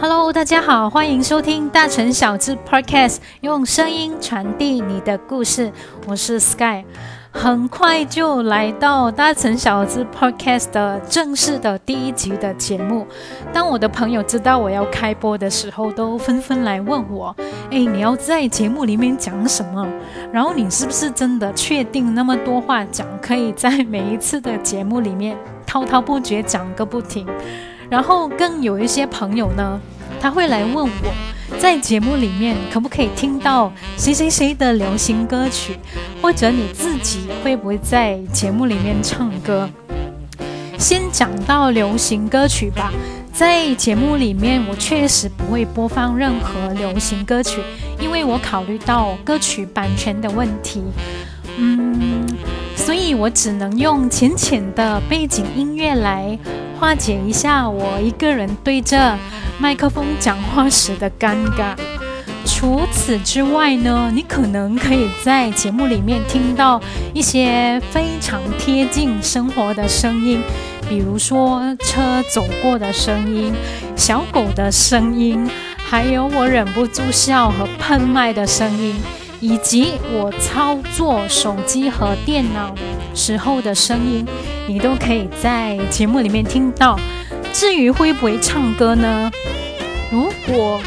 Hello，大家好，欢迎收听大城小智 Podcast，用声音传递你的故事。我是 Sky，很快就来到大城小智 Podcast 的正式的第一集的节目。当我的朋友知道我要开播的时候，都纷纷来问我：“哎，你要在节目里面讲什么？然后你是不是真的确定那么多话讲，可以在每一次的节目里面滔滔不绝讲个不停？”然后更有一些朋友呢，他会来问我，在节目里面可不可以听到谁谁谁的流行歌曲，或者你自己会不会在节目里面唱歌？先讲到流行歌曲吧，在节目里面我确实不会播放任何流行歌曲，因为我考虑到歌曲版权的问题，嗯，所以我只能用浅浅的背景音乐来。化解一下我一个人对着麦克风讲话时的尴尬。除此之外呢，你可能可以在节目里面听到一些非常贴近生活的声音，比如说车走过的声音、小狗的声音，还有我忍不住笑和喷麦的声音。以及我操作手机和电脑时候的声音，你都可以在节目里面听到。至于会不会唱歌呢？如果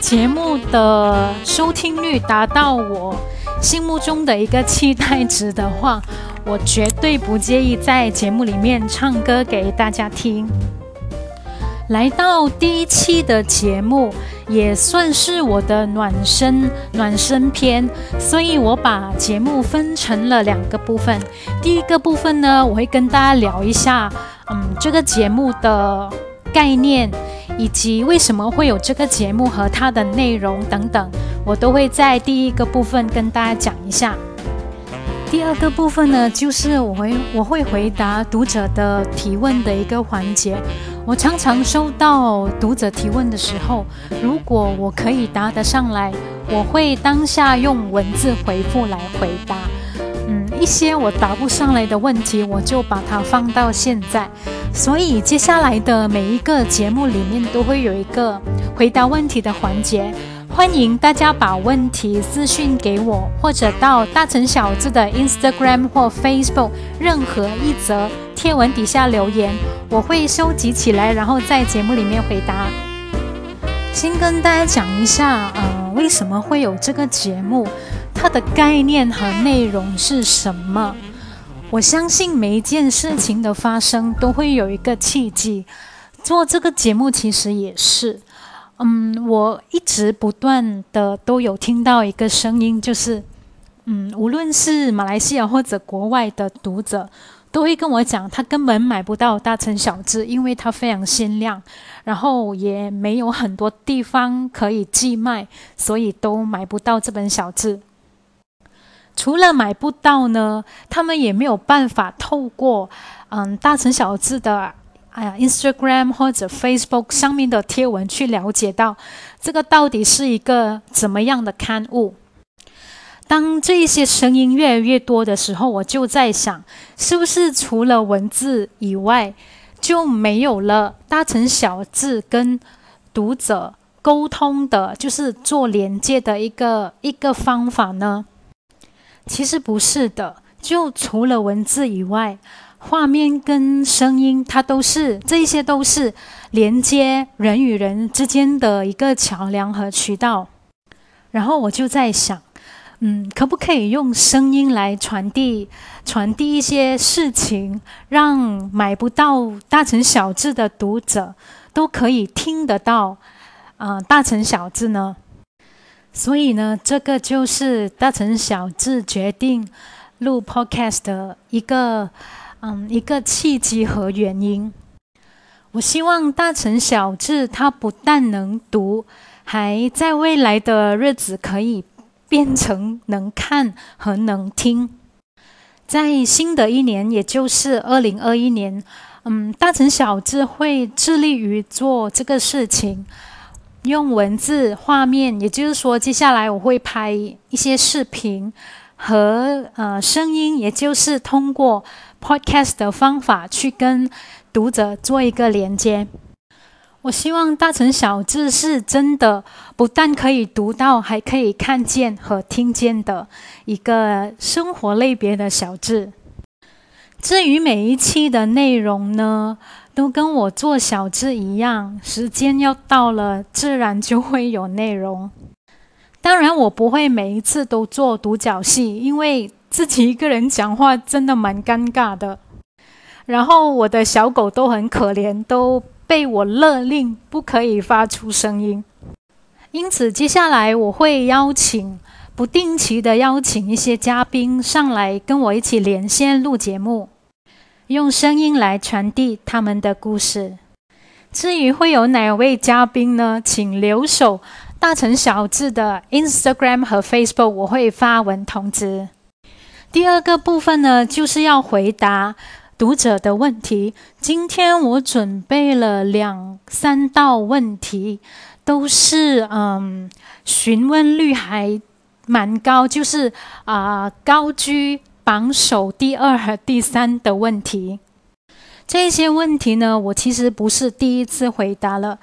节目的收听率达到我心目中的一个期待值的话，我绝对不介意在节目里面唱歌给大家听。来到第一期的节目，也算是我的暖身暖身篇，所以我把节目分成了两个部分。第一个部分呢，我会跟大家聊一下，嗯，这个节目的概念，以及为什么会有这个节目和它的内容等等，我都会在第一个部分跟大家讲一下。第二个部分呢，就是我会我会回答读者的提问的一个环节。我常常收到读者提问的时候，如果我可以答得上来，我会当下用文字回复来回答。嗯，一些我答不上来的问题，我就把它放到现在。所以接下来的每一个节目里面都会有一个回答问题的环节。欢迎大家把问题私信给我，或者到大城小智的 Instagram 或 Facebook 任何一则贴文底下留言，我会收集起来，然后在节目里面回答。先跟大家讲一下，呃，为什么会有这个节目，它的概念和内容是什么？我相信每一件事情的发生都会有一个契机，做这个节目其实也是。嗯，我一直不断的都有听到一个声音，就是，嗯，无论是马来西亚或者国外的读者，都会跟我讲，他根本买不到大成小志，因为它非常限量，然后也没有很多地方可以寄卖，所以都买不到这本小志。除了买不到呢，他们也没有办法透过嗯大成小志的。哎呀，Instagram 或者 Facebook 上面的贴文去了解到这个到底是一个怎么样的刊物。当这一些声音越来越多的时候，我就在想，是不是除了文字以外，就没有了大成小字跟读者沟通的，就是做连接的一个一个方法呢？其实不是的，就除了文字以外。画面跟声音，它都是这些都是连接人与人之间的一个桥梁和渠道。然后我就在想，嗯，可不可以用声音来传递传递一些事情，让买不到大成小智的读者都可以听得到啊大成小智呢？所以呢，这个就是大成小智决定录 Podcast 的一个。嗯，一个契机和原因。我希望大成小智他不但能读，还在未来的日子可以变成能看和能听。在新的一年，也就是二零二一年，嗯，大成小智会致力于做这个事情，用文字、画面，也就是说，接下来我会拍一些视频和呃声音，也就是通过。Podcast 的方法去跟读者做一个连接。我希望大成小智是真的，不但可以读到，还可以看见和听见的一个生活类别的小智。至于每一期的内容呢，都跟我做小智一样，时间要到了，自然就会有内容。当然，我不会每一次都做独角戏，因为自己一个人讲话真的蛮尴尬的。然后我的小狗都很可怜，都。被我勒令不可以发出声音，因此接下来我会邀请不定期的邀请一些嘉宾上来跟我一起连线录节目，用声音来传递他们的故事。至于会有哪位嘉宾呢？请留守大成小智的 Instagram 和 Facebook，我会发文通知。第二个部分呢，就是要回答。读者的问题，今天我准备了两三道问题，都是嗯，询问率还蛮高，就是啊高居榜首第二和第三的问题。这些问题呢，我其实不是第一次回答了，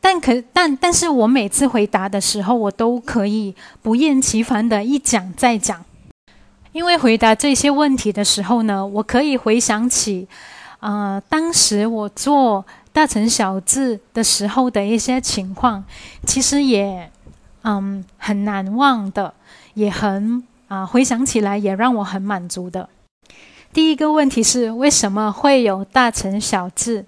但可但但是我每次回答的时候，我都可以不厌其烦的一讲再讲。因为回答这些问题的时候呢，我可以回想起，呃，当时我做大成小字的时候的一些情况，其实也，嗯，很难忘的，也很啊，回想起来也让我很满足的。第一个问题是，为什么会有大成小字？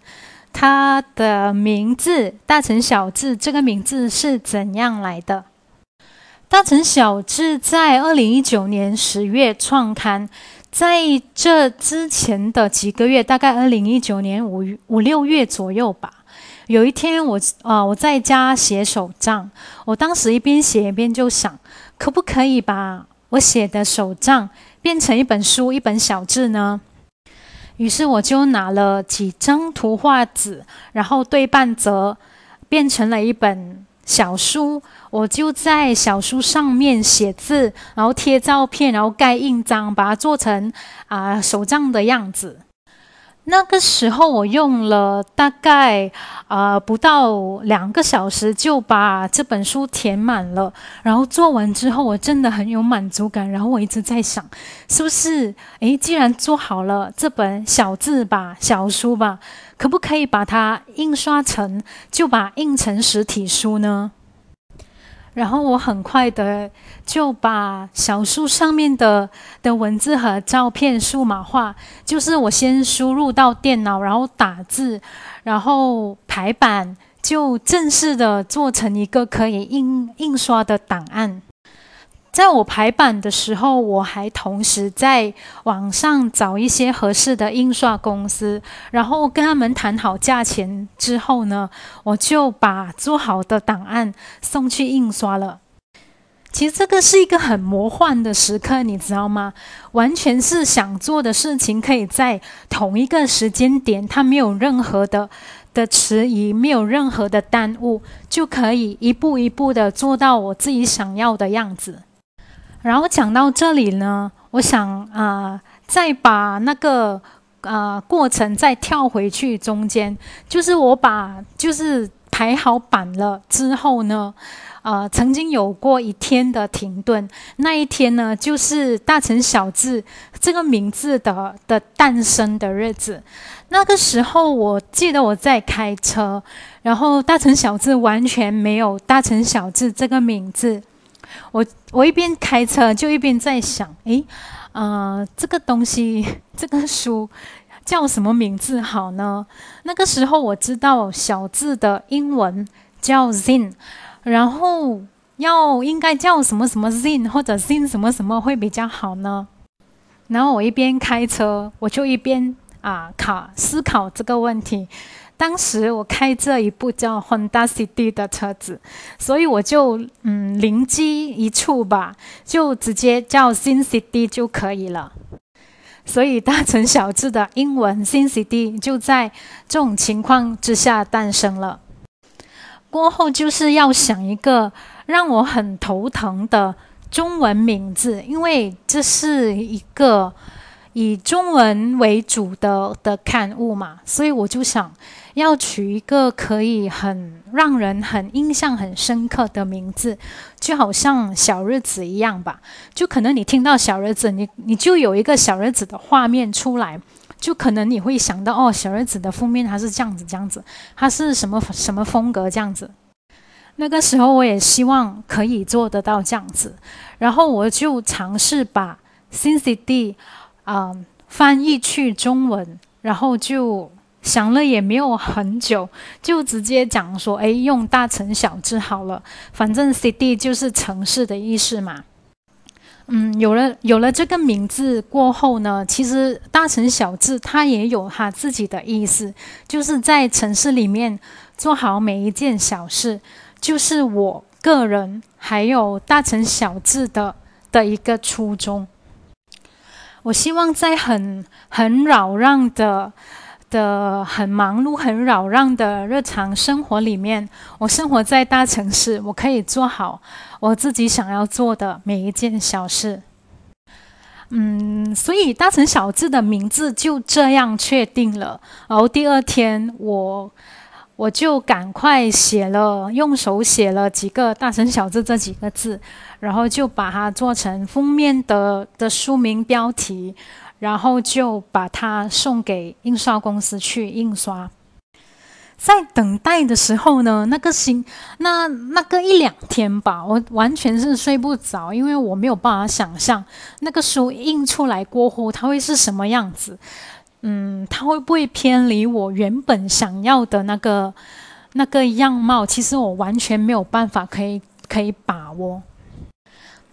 它的名字“大成小字”这个名字是怎样来的？大成小志在二零一九年十月创刊，在这之前的几个月，大概二零一九年五五六月左右吧。有一天，我啊我在家写手账，我当时一边写一边就想，可不可以把我写的手账变成一本书，一本小志呢？于是我就拿了几张图画纸，然后对半折，变成了一本。小书，我就在小书上面写字，然后贴照片，然后盖印章，把它做成啊手账的样子。那个时候我用了大概啊不到两个小时就把这本书填满了。然后做完之后，我真的很有满足感。然后我一直在想，是不是诶，既然做好了这本小字吧、小书吧，可不可以把它印刷成，就把印成实体书呢？然后我很快的就把小书上面的的文字和照片数码化，就是我先输入到电脑，然后打字，然后排版，就正式的做成一个可以印印刷的档案。在我排版的时候，我还同时在网上找一些合适的印刷公司，然后跟他们谈好价钱之后呢，我就把做好的档案送去印刷了。其实这个是一个很魔幻的时刻，你知道吗？完全是想做的事情，可以在同一个时间点，它没有任何的的迟疑，没有任何的耽误，就可以一步一步的做到我自己想要的样子。然后讲到这里呢，我想啊，再把那个啊过程再跳回去中间，就是我把就是排好版了之后呢，呃，曾经有过一天的停顿，那一天呢，就是大成小智这个名字的的诞生的日子。那个时候，我记得我在开车，然后大成小智完全没有大成小智这个名字。我我一边开车就一边在想，诶，呃，这个东西，这个书叫什么名字好呢？那个时候我知道小字的英文叫 Zin，然后要应该叫什么什么 Zin 或者 Zin 什么什么会比较好呢？然后我一边开车，我就一边啊考思考这个问题。当时我开这一部叫 Honda City 的车子，所以我就嗯灵机一触吧，就直接叫 Sin City 就可以了。所以大城小智的英文 Sin City 就在这种情况之下诞生了。过后就是要想一个让我很头疼的中文名字，因为这是一个。以中文为主的的刊物嘛，所以我就想要取一个可以很让人很印象很深刻的名字，就好像小日子一样吧。就可能你听到小日子，你你就有一个小日子的画面出来，就可能你会想到哦，小日子的封面它是这样子这样子，它是什么什么风格这样子。那个时候我也希望可以做得到这样子，然后我就尝试把 “Cindy” 啊翻译去中文，然后就想了也没有很久，就直接讲说：“哎，用大城小智好了，反正 ‘City’ 就是城市的意思嘛。”嗯，有了有了这个名字过后呢，其实大城小智它也有它自己的意思，就是在城市里面做好每一件小事。就是我个人还有大城小智的的一个初衷。我希望在很很扰攘的的很忙碌、很扰攘的日常生活里面，我生活在大城市，我可以做好我自己想要做的每一件小事。嗯，所以大城小智的名字就这样确定了。然后第二天我。我就赶快写了，用手写了几个大城小字这几个字，然后就把它做成封面的的书名标题，然后就把它送给印刷公司去印刷。在等待的时候呢，那个心，那那个一两天吧，我完全是睡不着，因为我没有办法想象那个书印出来过后它会是什么样子。嗯，它会不会偏离我原本想要的那个那个样貌？其实我完全没有办法可以可以把握。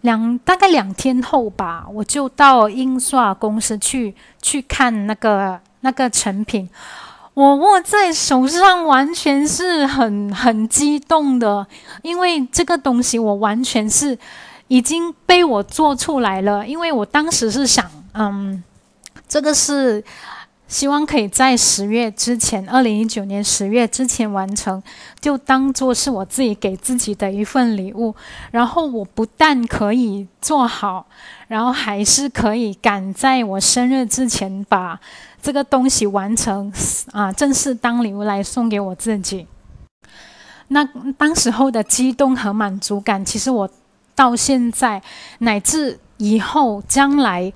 两大概两天后吧，我就到印刷公司去去看那个那个成品。我握在手上，完全是很很激动的，因为这个东西我完全是已经被我做出来了。因为我当时是想，嗯，这个是。希望可以在十月之前，二零一九年十月之前完成，就当做是我自己给自己的一份礼物。然后我不但可以做好，然后还是可以赶在我生日之前把这个东西完成，啊，正式当礼物来送给我自己。那当时候的激动和满足感，其实我到现在乃至以后将来。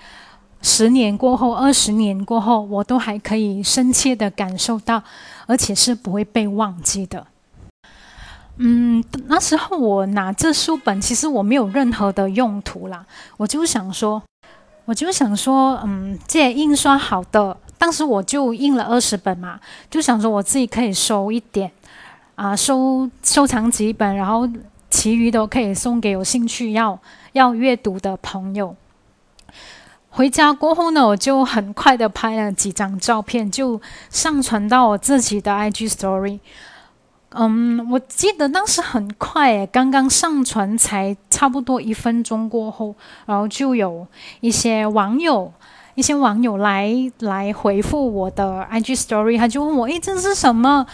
十年过后，二十年过后，我都还可以深切的感受到，而且是不会被忘记的。嗯，那时候我拿这书本，其实我没有任何的用途啦，我就想说，我就想说，嗯，这印刷好的，当时我就印了二十本嘛，就想说我自己可以收一点，啊，收收藏几本，然后其余的可以送给有兴趣要要阅读的朋友。回家过后呢，我就很快的拍了几张照片，就上传到我自己的 IG Story。嗯，我记得当时很快，刚刚上传才差不多一分钟过后，然后就有一些网友，一些网友来来回复我的 IG Story，他就问我：“诶，这是什么？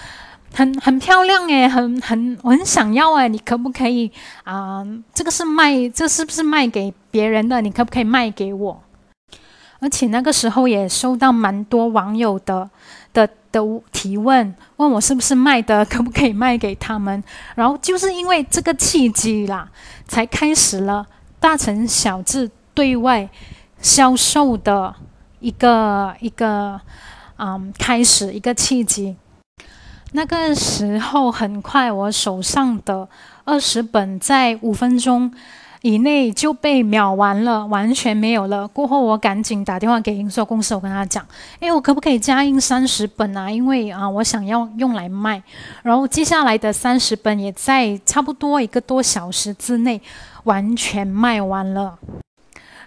很很漂亮诶，很很我很想要诶，你可不可以啊？这个是卖，这是不是卖给别人的？你可不可以卖给我？”而且那个时候也收到蛮多网友的的的提问，问我是不是卖的，可不可以卖给他们？然后就是因为这个契机啦，才开始了大城小智对外销售的一个一个嗯开始一个契机。那个时候很快，我手上的二十本在五分钟。以内就被秒完了，完全没有了。过后我赶紧打电话给印刷公司，我跟他讲：“哎，我可不可以加印三十本啊？因为啊，我想要用来卖。”然后接下来的三十本也在差不多一个多小时之内完全卖完了。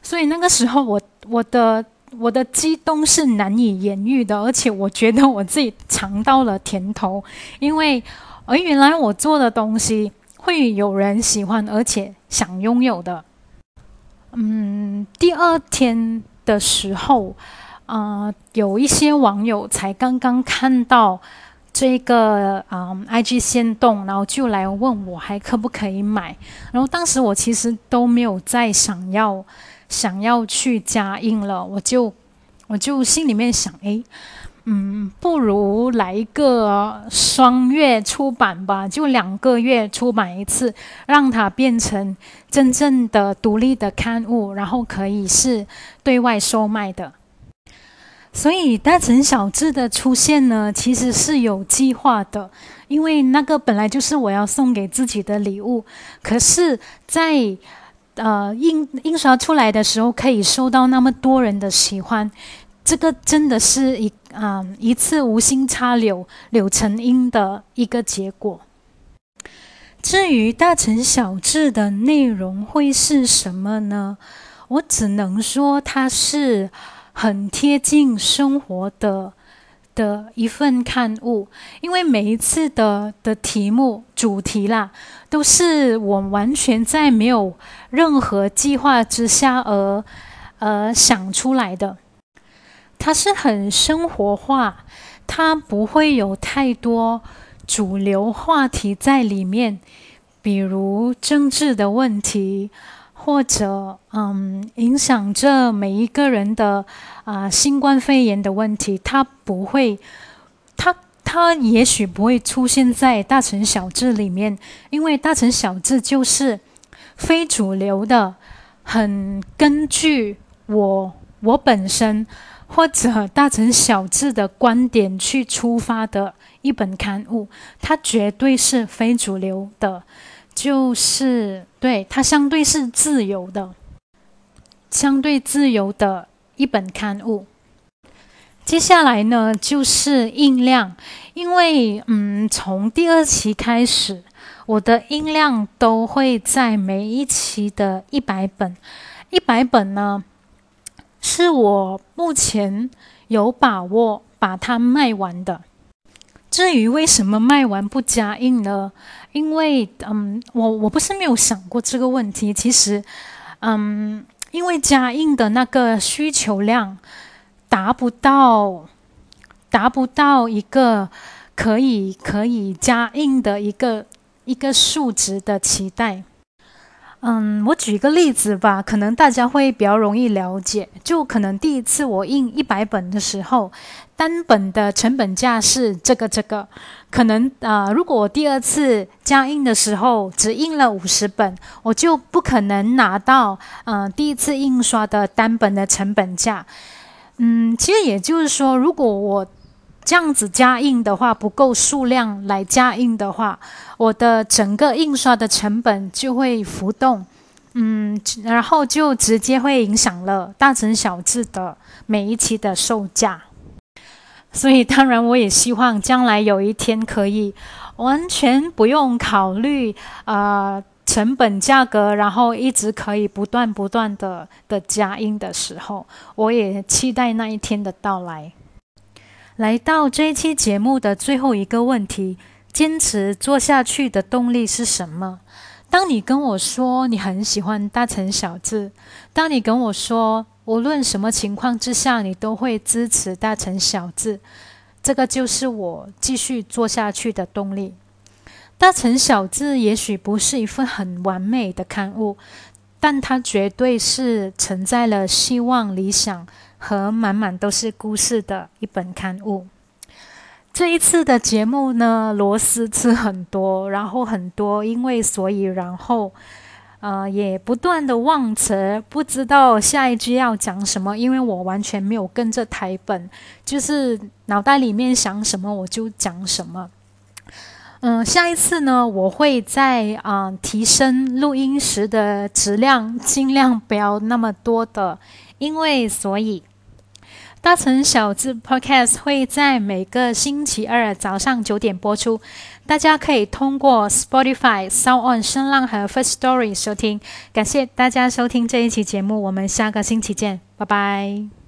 所以那个时候，我我的我的激动是难以言喻的，而且我觉得我自己尝到了甜头，因为而原来我做的东西。会有人喜欢，而且想拥有的。嗯，第二天的时候，啊，有一些网友才刚刚看到这个啊，IG 先动，然后就来问我还可不可以买。然后当时我其实都没有再想要想要去加印了，我就我就心里面想，诶，嗯，不如来一个双月出版吧，就两个月出版一次，让它变成真正的独立的刊物，然后可以是对外售卖的。所以大城小志的出现呢，其实是有计划的，因为那个本来就是我要送给自己的礼物。可是，在呃印印刷出来的时候，可以受到那么多人的喜欢。这个真的是一啊一次无心插柳柳成荫的一个结果。至于大成小智的内容会是什么呢？我只能说它是很贴近生活的的一份刊物，因为每一次的的题目主题啦，都是我完全在没有任何计划之下而呃想出来的。它是很生活化，它不会有太多主流话题在里面，比如政治的问题，或者嗯影响着每一个人的啊新冠肺炎的问题，它不会，它它也许不会出现在大城小志里面，因为大城小志就是非主流的，很根据我我本身。或者大成小智的观点去出发的一本刊物，它绝对是非主流的，就是对它相对是自由的，相对自由的一本刊物。接下来呢，就是印量，因为嗯，从第二期开始，我的印量都会在每一期的一百本，一百本呢。是我目前有把握把它卖完的。至于为什么卖完不加印呢？因为，嗯，我我不是没有想过这个问题。其实，嗯，因为加印的那个需求量达不到，达不到一个可以可以加印的一个一个数值的期待。嗯，我举个例子吧，可能大家会比较容易了解。就可能第一次我印一百本的时候，单本的成本价是这个这个。可能啊，如果我第二次加印的时候只印了五十本，我就不可能拿到嗯第一次印刷的单本的成本价。嗯，其实也就是说，如果我这样子加印的话，不够数量来加印的话，我的整个印刷的成本就会浮动，嗯，然后就直接会影响了大成小字的每一期的售价。所以，当然我也希望将来有一天可以完全不用考虑啊成本价格，然后一直可以不断不断的的加印的时候，我也期待那一天的到来。来到这一期节目的最后一个问题：坚持做下去的动力是什么？当你跟我说你很喜欢大城小字，当你跟我说无论什么情况之下你都会支持大城小字，这个就是我继续做下去的动力。大城小字也许不是一份很完美的刊物，但它绝对是承载了希望、理想。和满满都是故事的一本刊物。这一次的节目呢，螺丝吃很多，然后很多，因为所以然后，呃，也不断的忘词，不知道下一句要讲什么，因为我完全没有跟着台本，就是脑袋里面想什么我就讲什么。嗯，下一次呢，我会在啊提升录音时的质量，尽量不要那么多的，因为所以。大城小字 Podcast 会在每个星期二早上九点播出，大家可以通过 Spotify、Sound On、声浪和 First Story 收听。感谢大家收听这一期节目，我们下个星期见，拜拜。